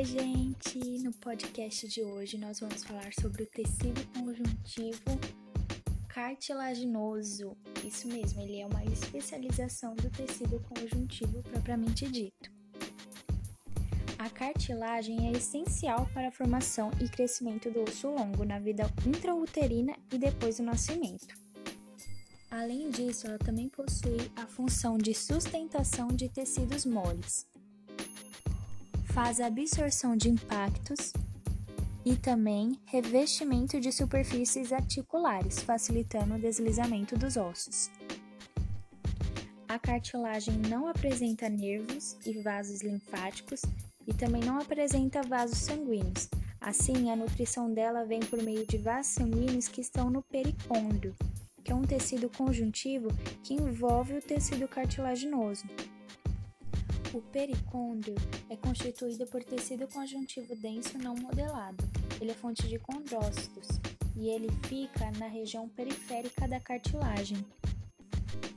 Oi, gente! No podcast de hoje nós vamos falar sobre o tecido conjuntivo cartilaginoso. Isso mesmo, ele é uma especialização do tecido conjuntivo propriamente dito. A cartilagem é essencial para a formação e crescimento do osso longo na vida intrauterina e depois do nascimento. Além disso, ela também possui a função de sustentação de tecidos moles faz absorção de impactos e também revestimento de superfícies articulares, facilitando o deslizamento dos ossos. A cartilagem não apresenta nervos e vasos linfáticos e também não apresenta vasos sanguíneos. Assim, a nutrição dela vem por meio de vasos sanguíneos que estão no pericôndrio, que é um tecido conjuntivo que envolve o tecido cartilaginoso. O pericôndrio é constituído por tecido conjuntivo denso não modelado. Ele é fonte de condrócitos e ele fica na região periférica da cartilagem.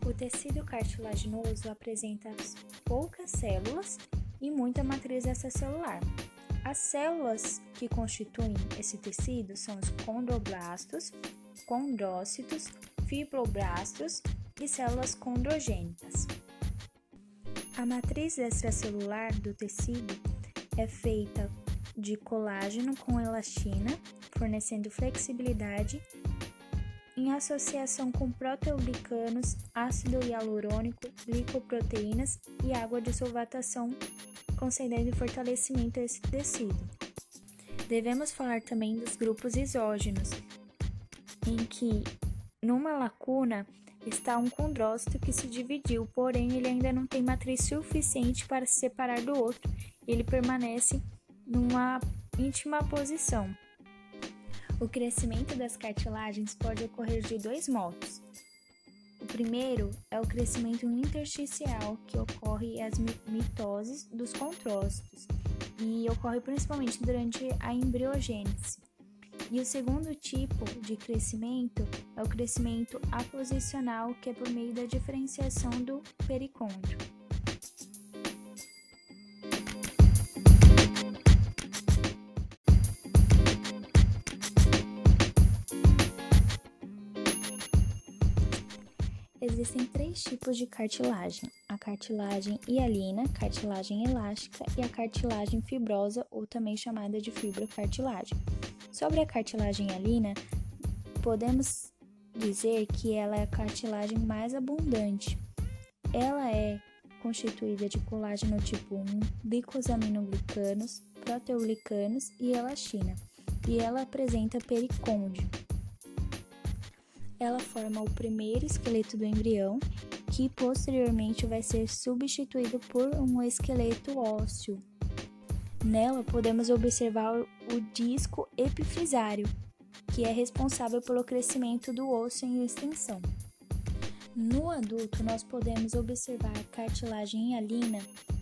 O tecido cartilaginoso apresenta poucas células e muita matriz extracelular. As células que constituem esse tecido são os condroblastos, condrócitos, fibroblastos e células condrogênicas. A matriz extracelular do tecido é feita de colágeno com elastina, fornecendo flexibilidade, em associação com proteoglicanos, ácido hialurônico, glicoproteínas e água de solvatação, concedendo fortalecimento a esse tecido. Devemos falar também dos grupos isógenos, em que, numa lacuna, está um condrócito que se dividiu, porém ele ainda não tem matriz suficiente para se separar do outro. Ele permanece numa íntima posição. O crescimento das cartilagens pode ocorrer de dois modos. O primeiro é o crescimento intersticial, que ocorre as mitoses dos contrócitos e ocorre principalmente durante a embriogênese. E o segundo tipo de crescimento é o crescimento aposicional, que é por meio da diferenciação do pericôndrio. Existem três tipos de cartilagem: a cartilagem hialina, cartilagem elástica e a cartilagem fibrosa, ou também chamada de fibrocartilagem. Sobre a cartilagem hialina, podemos dizer que ela é a cartilagem mais abundante. Ela é constituída de colágeno tipo 1, glicosaminoglicanos, proteoglicanos e elastina, e ela apresenta pericôndio. Ela forma o primeiro esqueleto do embrião, que posteriormente vai ser substituído por um esqueleto ósseo Nela podemos observar o disco epifisário, que é responsável pelo crescimento do osso em extensão. No adulto, nós podemos observar cartilagem hialina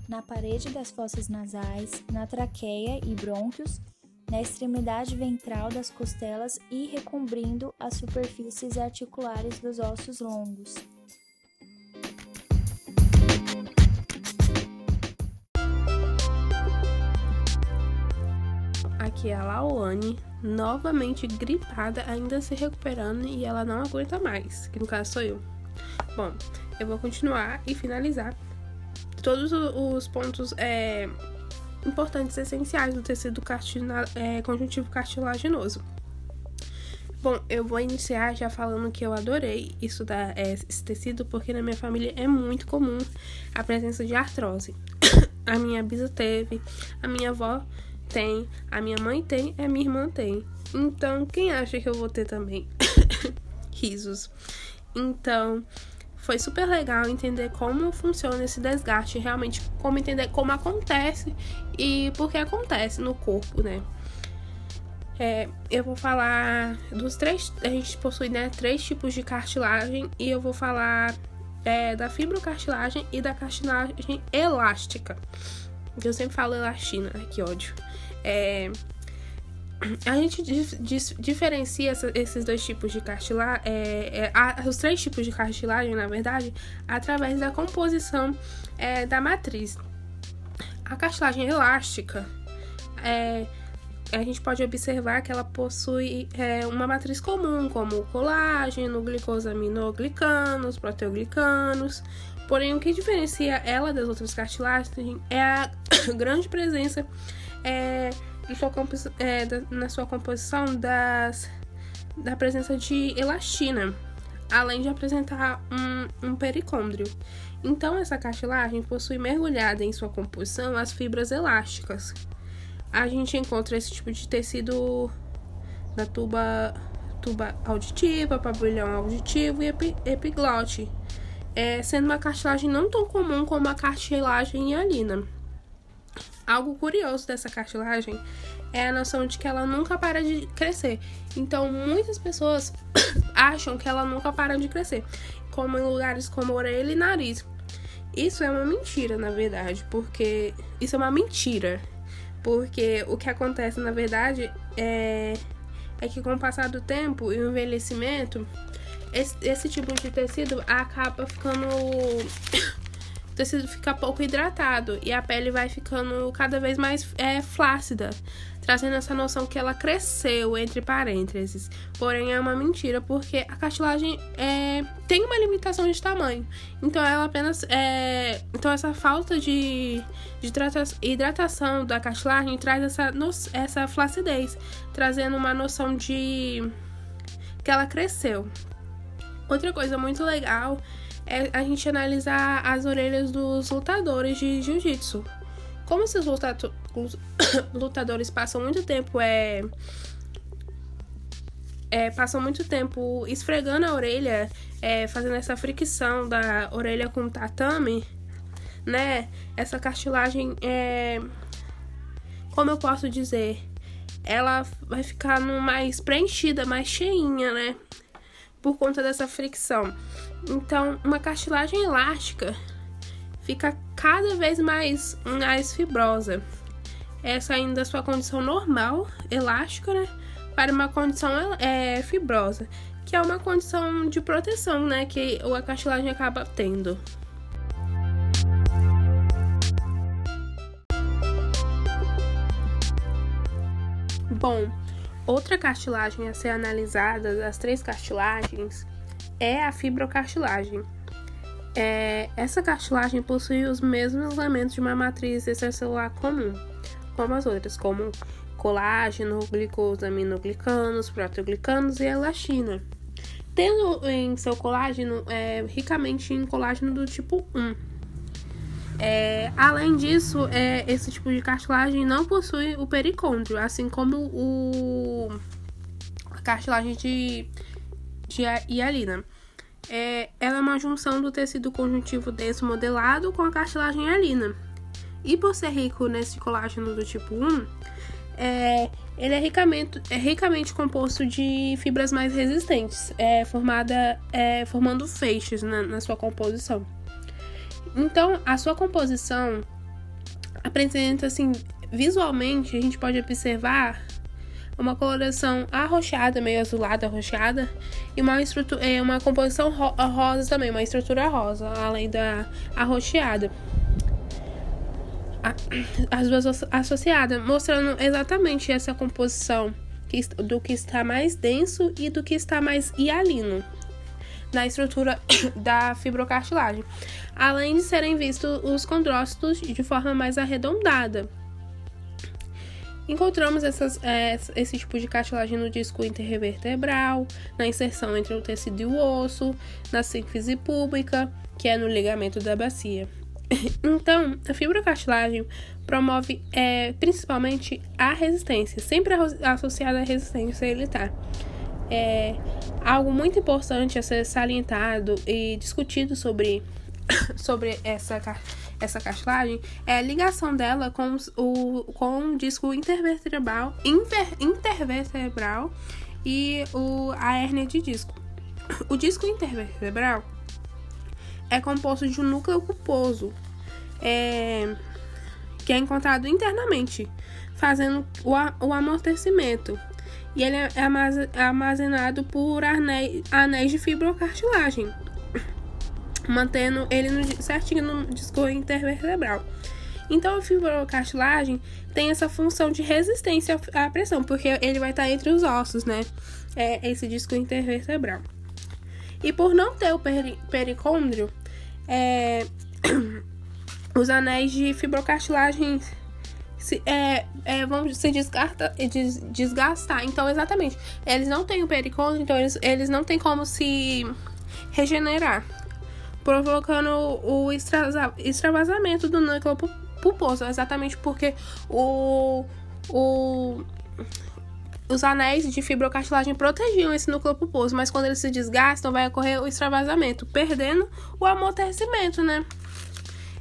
na parede das fossas nasais, na traqueia e brônquios, na extremidade ventral das costelas e recobrindo as superfícies articulares dos ossos longos. Que a Laoane, novamente gripada, ainda se recuperando e ela não aguenta mais, que no caso sou eu. Bom, eu vou continuar e finalizar todos os pontos é, importantes essenciais do tecido é, conjuntivo cartilaginoso. Bom, eu vou iniciar já falando que eu adorei estudar é, esse tecido porque na minha família é muito comum a presença de artrose. a minha bisa teve, a minha avó tem, a minha mãe tem, a minha irmã tem. Então, quem acha que eu vou ter também? Risos. Então, foi super legal entender como funciona esse desgaste, realmente como entender como acontece e por que acontece no corpo, né? É, eu vou falar dos três. A gente possui né, três tipos de cartilagem e eu vou falar é, da fibrocartilagem e da cartilagem elástica. Eu sempre falo elastina, ai que ódio. É, a gente dif diferencia esses dois tipos de cartilagem, é, é, os três tipos de cartilagem, na verdade, através da composição é, da matriz. A cartilagem elástica, é, a gente pode observar que ela possui é, uma matriz comum, como colágeno, glicosaminoglicanos, proteoglicanos. Porém, o que diferencia ela das outras cartilagens é a grande presença é, sua, é, da, na sua composição das, da presença de elastina, além de apresentar um, um pericôndrio. Então, essa cartilagem possui mergulhada em sua composição as fibras elásticas. A gente encontra esse tipo de tecido na tuba, tuba auditiva, pavilhão auditivo e epi, epiglote, é, sendo uma cartilagem não tão comum como a cartilagem hialina. Algo curioso dessa cartilagem é a noção de que ela nunca para de crescer. Então, muitas pessoas acham que ela nunca para de crescer, como em lugares como orelha e nariz. Isso é uma mentira, na verdade, porque isso é uma mentira, porque o que acontece, na verdade, é, é que com o passar do tempo e o envelhecimento, esse, esse tipo de tecido acaba ficando o tecido fica pouco hidratado e a pele vai ficando cada vez mais é, flácida, trazendo essa noção que ela cresceu entre parênteses. Porém, é uma mentira, porque a cartilagem é, tem uma limitação de tamanho. Então, ela apenas. É, então, essa falta de, de hidratação da cartilagem traz essa, essa flacidez, trazendo uma noção de que ela cresceu. Outra coisa muito legal é a gente analisar as orelhas dos lutadores de jiu-jitsu. Como esses lutadores passam muito tempo é, é, passam muito tempo esfregando a orelha, é, fazendo essa fricção da orelha com o tatame, né? Essa cartilagem é. Como eu posso dizer? Ela vai ficar mais preenchida, mais cheinha, né? Por conta dessa fricção. Então, uma cartilagem elástica fica cada vez mais, mais fibrosa. É saindo da sua condição normal, elástica, né? Para uma condição é, fibrosa, que é uma condição de proteção, né? Que a cartilagem acaba tendo. Bom, outra cartilagem a ser analisada das três cartilagens é a fibrocartilagem. É, essa cartilagem possui os mesmos elementos de uma matriz extracelular comum, como as outras, como colágeno, glicosaminoglicanos, proteoglicanos e elastina. Tendo em seu colágeno é, ricamente em colágeno do tipo 1. É, além disso, é, esse tipo de cartilagem não possui o pericôndrio, assim como o, a cartilagem de, de hialina. É, ela é uma junção do tecido conjuntivo denso modelado com a cartilagem hialina. E por ser rico nesse colágeno do tipo 1, é, ele é ricamente, é ricamente composto de fibras mais resistentes, é, formada, é, formando feixes na, na sua composição. Então, a sua composição apresenta assim, visualmente, a gente pode observar uma coloração arroxeada, meio azulada, arroxeada, e uma estrutura, é uma composição ro rosa também, uma estrutura rosa, além da arroxeada. As duas associadas, mostrando exatamente essa composição do que está mais denso e do que está mais hialino na estrutura da fibrocartilagem, além de serem vistos os condrócitos de forma mais arredondada. Encontramos essas, é, esse tipo de cartilagem no disco intervertebral, na inserção entre o tecido e o osso, na sínfise pública, que é no ligamento da bacia. Então, a fibrocartilagem promove é, principalmente a resistência, sempre associada à resistência militar. É algo muito importante a ser salientado e discutido sobre, sobre essa, essa cartilagem é a ligação dela com, o, com o disco intervertebral, inter, intervertebral e o, a hérnia de disco. O disco intervertebral é composto de um núcleo pulposo, é, que é encontrado internamente, fazendo o, o amortecimento. E ele é armazenado por anéis, de fibrocartilagem, mantendo ele certinho no disco intervertebral. Então, a fibrocartilagem tem essa função de resistência à pressão, porque ele vai estar entre os ossos, né? É esse disco intervertebral. E por não ter o peri pericôndrio, é, os anéis de fibrocartilagem se, é, é, vão se desgarta, des, desgastar. Então, exatamente, eles não têm o pericôndrio, então eles, eles não têm como se regenerar, provocando o extravasamento do núcleo pulposo, exatamente porque o, o, os anéis de fibrocartilagem protegiam esse núcleo pulposo, mas quando eles se desgastam, vai ocorrer o extravasamento, perdendo o amortecimento, né?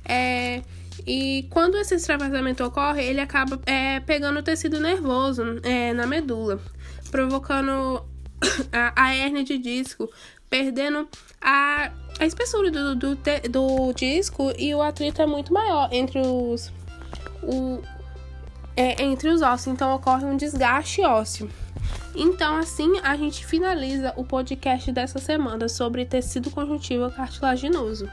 É, e quando esse extravasamento ocorre, ele acaba é, pegando o tecido nervoso é, na medula, provocando a, a de disco, perdendo a, a espessura do, do, do, disco e o atrito é muito maior entre os, o, é, entre os ossos, então ocorre um desgaste ósseo. Então, assim, a gente finaliza o podcast dessa semana sobre tecido conjuntivo cartilaginoso.